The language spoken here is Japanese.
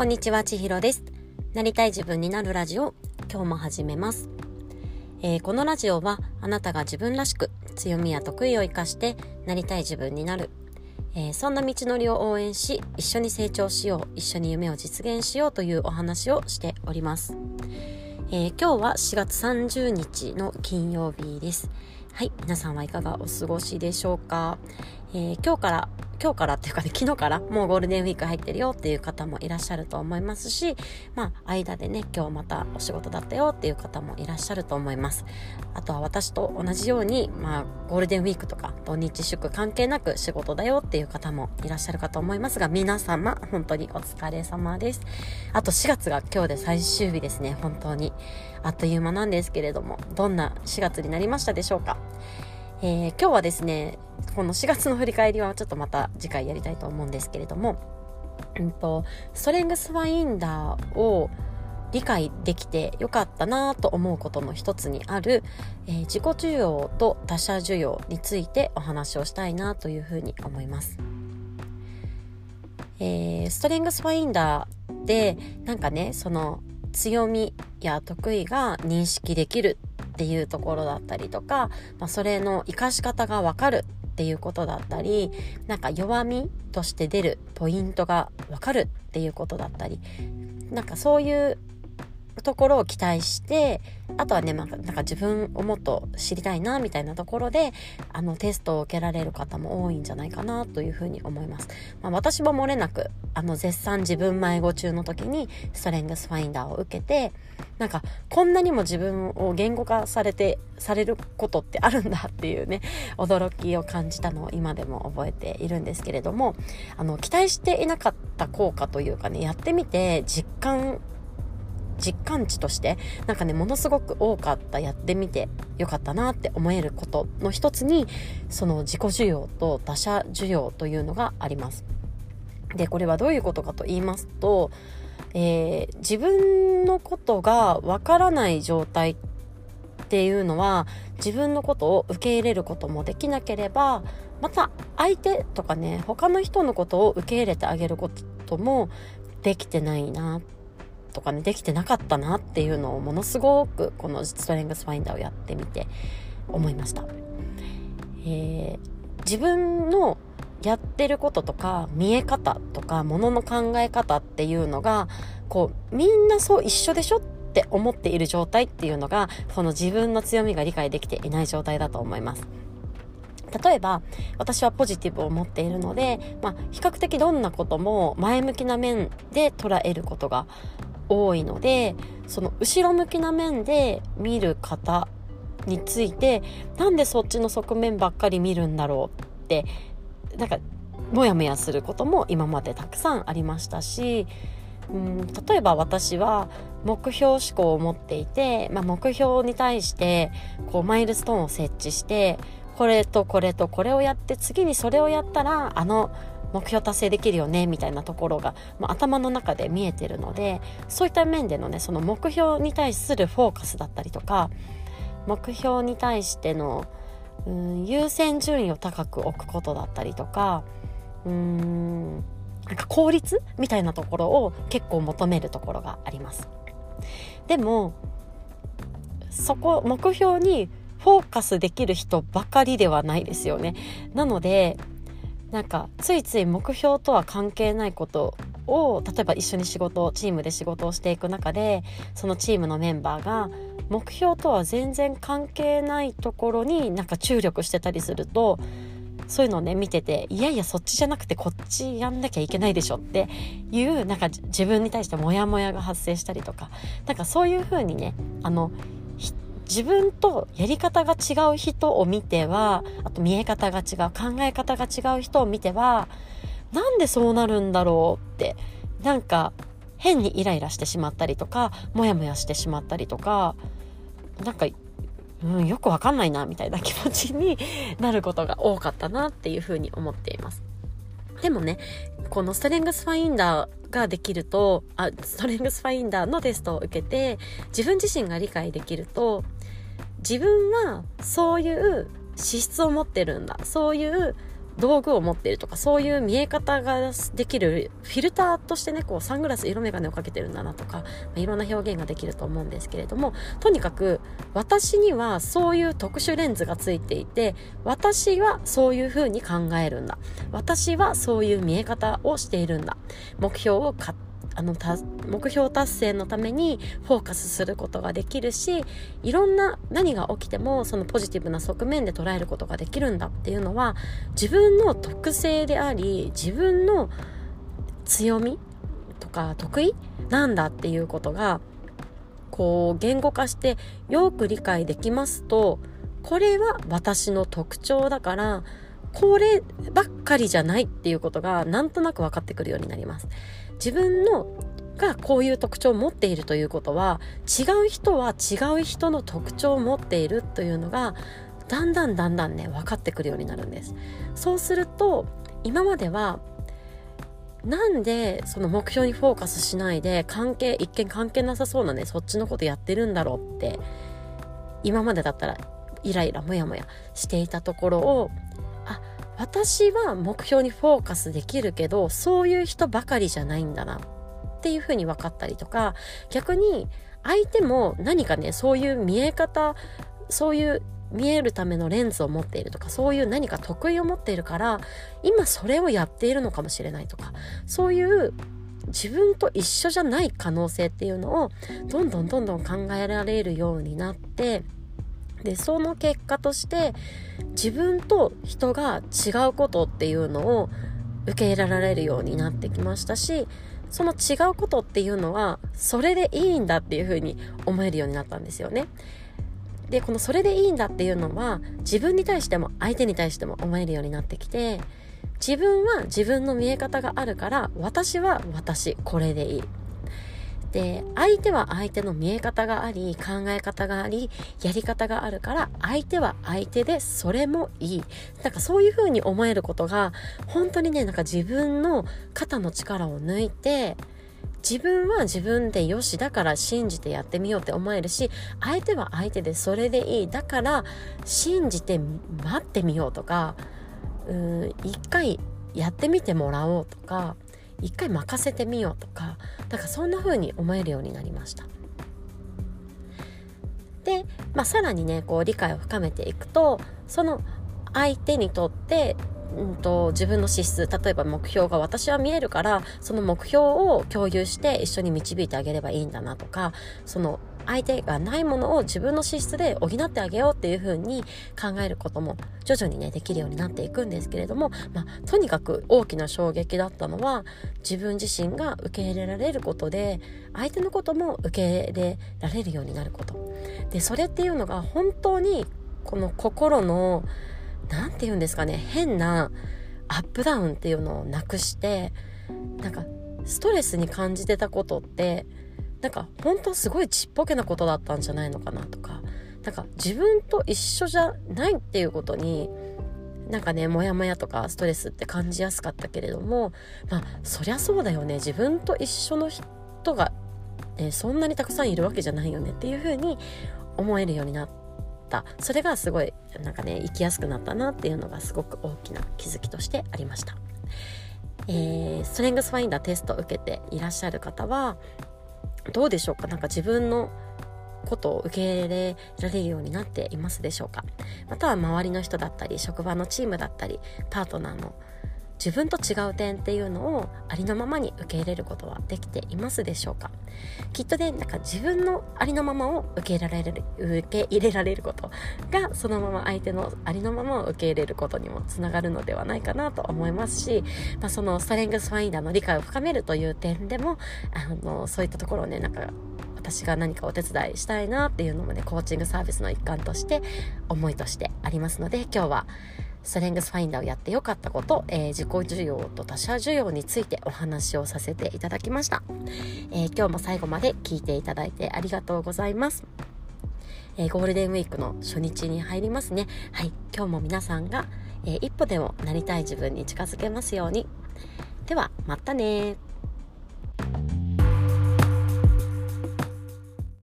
こんにちは、ちひろです。なりたい自分になるラジオ、今日も始めます。えー、このラジオは、あなたが自分らしく、強みや得意を活かして、なりたい自分になる。えー、そんな道のりを応援し、一緒に成長しよう、一緒に夢を実現しようというお話をしております。えー、今日は4月30日の金曜日です。はい、皆さんはいかがお過ごしでしょうか？えー、今日から今日からっていうかね、昨日からもうゴールデンウィーク入ってるよっていう方もいらっしゃると思いますし、まあ、間でね、今日またお仕事だったよっていう方もいらっしゃると思います。あとは私と同じように、まあ、ゴールデンウィークとか土日祝関係なく仕事だよっていう方もいらっしゃるかと思いますが、皆様、本当にお疲れ様です。あと4月が今日で最終日ですね、本当に。あっという間なんですけれども、どんな4月になりましたでしょうか？えー、今日はですね、この4月の振り返りはちょっとまた次回やりたいと思うんですけれども、うんと、ストレングスファインダーを理解できてよかったなと思うことの一つにある、えー、自己需要と他者需要についてお話をしたいなというふうに思います。えー、ストレングスファインダーでなんかねその強みや得意が認識できるっていうところだったりとか、まあ、それの活かし方がわかるっていうことだったりなんか弱みとして出るポイントがわかるっていうことだったりなんかそういうところを期待してあとはね、まあ、なんか自分をもっと知りたいなみたいなところであのテストを受けられる方も多いんじゃないかなというふうに思います、まあ、私も漏れなくあの絶賛自分迷子中の時にストレングスファインダーを受けてなんかこんなにも自分を言語化されてされることってあるんだっていうね驚きを感じたのを今でも覚えているんですけれどもあの期待していなかった効果というかねやってみて実感実感値としてなんかねものすごく多かったやってみてよかったなって思えることの一つにその自己需要と他者需要というのがあります。でこれはどういうことかと言いますと、えー、自分のことがわからない状態っていうのは自分のことを受け入れることもできなければまた相手とかね他の人のことを受け入れてあげることもできてないなってとかねできてなかったなっていうのをものすごくこのストレングスファインダーをやってみて思いました、えー、自分のやってることとか見え方とかものの考え方っていうのがこうみんなそう一緒でしょって思っている状態っていうのがその自分の強みが理解できていない状態だと思います。例えば私はポジティブを持っているので、まあ、比較的どんなことも前向きな面で捉えることが多いのでその後ろ向きな面で見る方についてなんでそっちの側面ばっかり見るんだろうってなんかモヤモヤすることも今までたくさんありましたしうん例えば私は目標思考を持っていて、まあ、目標に対してこうマイルストーンを設置してこれとこれとこれをやって次にそれをやったらあの目標達成できるよねみたいなところが、まあ、頭の中で見えてるのでそういった面でのねその目標に対するフォーカスだったりとか目標に対してのうん優先順位を高く置くことだったりとかうんなんか効率みたいなところを結構求めるところがあります。でもそこ目標にフォーカスできる人ばかりではないですよね。なのでなんかついつい目標とは関係ないことを例えば一緒に仕事チームで仕事をしていく中でそのチームのメンバーが目標とは全然関係ないところになんか注力してたりするとそういうのをね見てていやいやそっちじゃなくてこっちやんなきゃいけないでしょっていうなんか自分に対してモヤモヤが発生したりとかなんかそういう風にねあの自分とやり方が違う人を見ては、あと見え方が違う、考え方が違う人を見ては、なんでそうなるんだろうって、なんか変にイライラしてしまったりとか、モヤモヤしてしまったりとか、なんか、うん、よくわかんないな、みたいな気持ちに なることが多かったなっていうふうに思っています。でもね、このストレングスファインダーができると、あ、ストレングスファインダーのテストを受けて、自分自身が理解できると、自分はそういう資質を持ってるんだ。そういう道具を持っているとかそういう見え方ができるフィルターとしてねこうサングラス色眼鏡をかけてるんだなとか、まあ、いろんな表現ができると思うんですけれどもとにかく私にはそういう特殊レンズがついていて私はそういうふうに考えるんだ。私はそういう見え方をしているんだ。目標を買ってあの目標達成のためにフォーカスすることができるしいろんな何が起きてもそのポジティブな側面で捉えることができるんだっていうのは自分の特性であり自分の強みとか得意なんだっていうことがこう言語化してよく理解できますとこれは私の特徴だからこればっかりじゃないっていうことがなんとなく分かってくるようになります。自分のがこういう特徴を持っているということは違う人は違う人の特徴を持っているというのがだんだんだんだんね分かってくるようになるんです。そうすると今まではなんでその目標にフォーカスしないで関係一見関係なさそうなねそっちのことやってるんだろうって今までだったらイライラモヤモヤしていたところを私は目標にフォーカスできるけどそういう人ばかりじゃないんだなっていうふうに分かったりとか逆に相手も何かねそういう見え方そういう見えるためのレンズを持っているとかそういう何か得意を持っているから今それをやっているのかもしれないとかそういう自分と一緒じゃない可能性っていうのをどんどんどんどん考えられるようになってでその結果として自分と人が違うことっていうのを受け入れられるようになってきましたしその違うことっていうのはそれでいいんだっていうふうに思えるようになったんですよね。でこのそれでいいんだっていうのは自分に対しても相手に対しても思えるようになってきて自分は自分の見え方があるから私は私これでいいで相手は相手の見え方があり考え方がありやり方があるから相手は相手でそれもいい。なんかそういう風に思えることが本当にねなんか自分の肩の力を抜いて自分は自分でよしだから信じてやってみようって思えるし相手は相手でそれでいい。だから信じて待ってみようとかうん一回やってみてもらおうとか一回任せてみようとかだからそんな風に思えるようになりました。で、まあ、さらにねこう理解を深めていくとその相手にとってうんと、自分の資質例えば目標が私は見えるからその目標を共有して一緒に導いてあげればいいんだなとかその相手がないものを自分の資質で補ってあげようっていう風に考えることも徐々にねできるようになっていくんですけれども、まあ、とにかく大きな衝撃だったのは自分自身が受け入れられることで相手のことも受け入れられるようになること。でそれっていうのが本当にこの心の何て言うんですかね変なアップダウンっていうのをなくしてなんかストレスに感じてたことってなんか本当すごいちっぽけなことだったんじゃないのかなとかなんか自分と一緒じゃないっていうことになんかねモヤモヤとかストレスって感じやすかったけれどもまあそりゃそうだよね自分と一緒の人が、えそんなにたくさんいるわけじゃないよねっていうふうに思えるようになったそれがすごいなんかね生きやすくなったなっていうのがすごく大きな気づきとしてありました。えー、ストレングスファインダーテストを受けていらっしゃる方はどうでしょうか？なんか自分のことを受け入れられるようになっていますでしょうか？または周りの人だったり職場のチームだったりパートナーの自分と違う点っていうのをありのままに受け入れることはできていますでしょうか？きっとねなんか自分のありのままを受け入れられる受け入れられることがそのまま相手のありのままを受け入れることにもつながるのではないかなと思いますし、まあ、そのストレングスファインダーの理解を深めるという点でもあのそういったところをねなんか私が何かお手伝いしたいなっていうのもねコーチングサービスの一環として思いとしてありますので今日はストレングスファインダーをやってよかったこと、えー、自己需要と他者需要についてお話をさせていただきました、えー、今日も最後まで聞いていただいてありがとうございますえー、ゴールデンウィークの初日に入りますね。はい。今日も皆さんが、えー、一歩でもなりたい自分に近づけますように。では、またね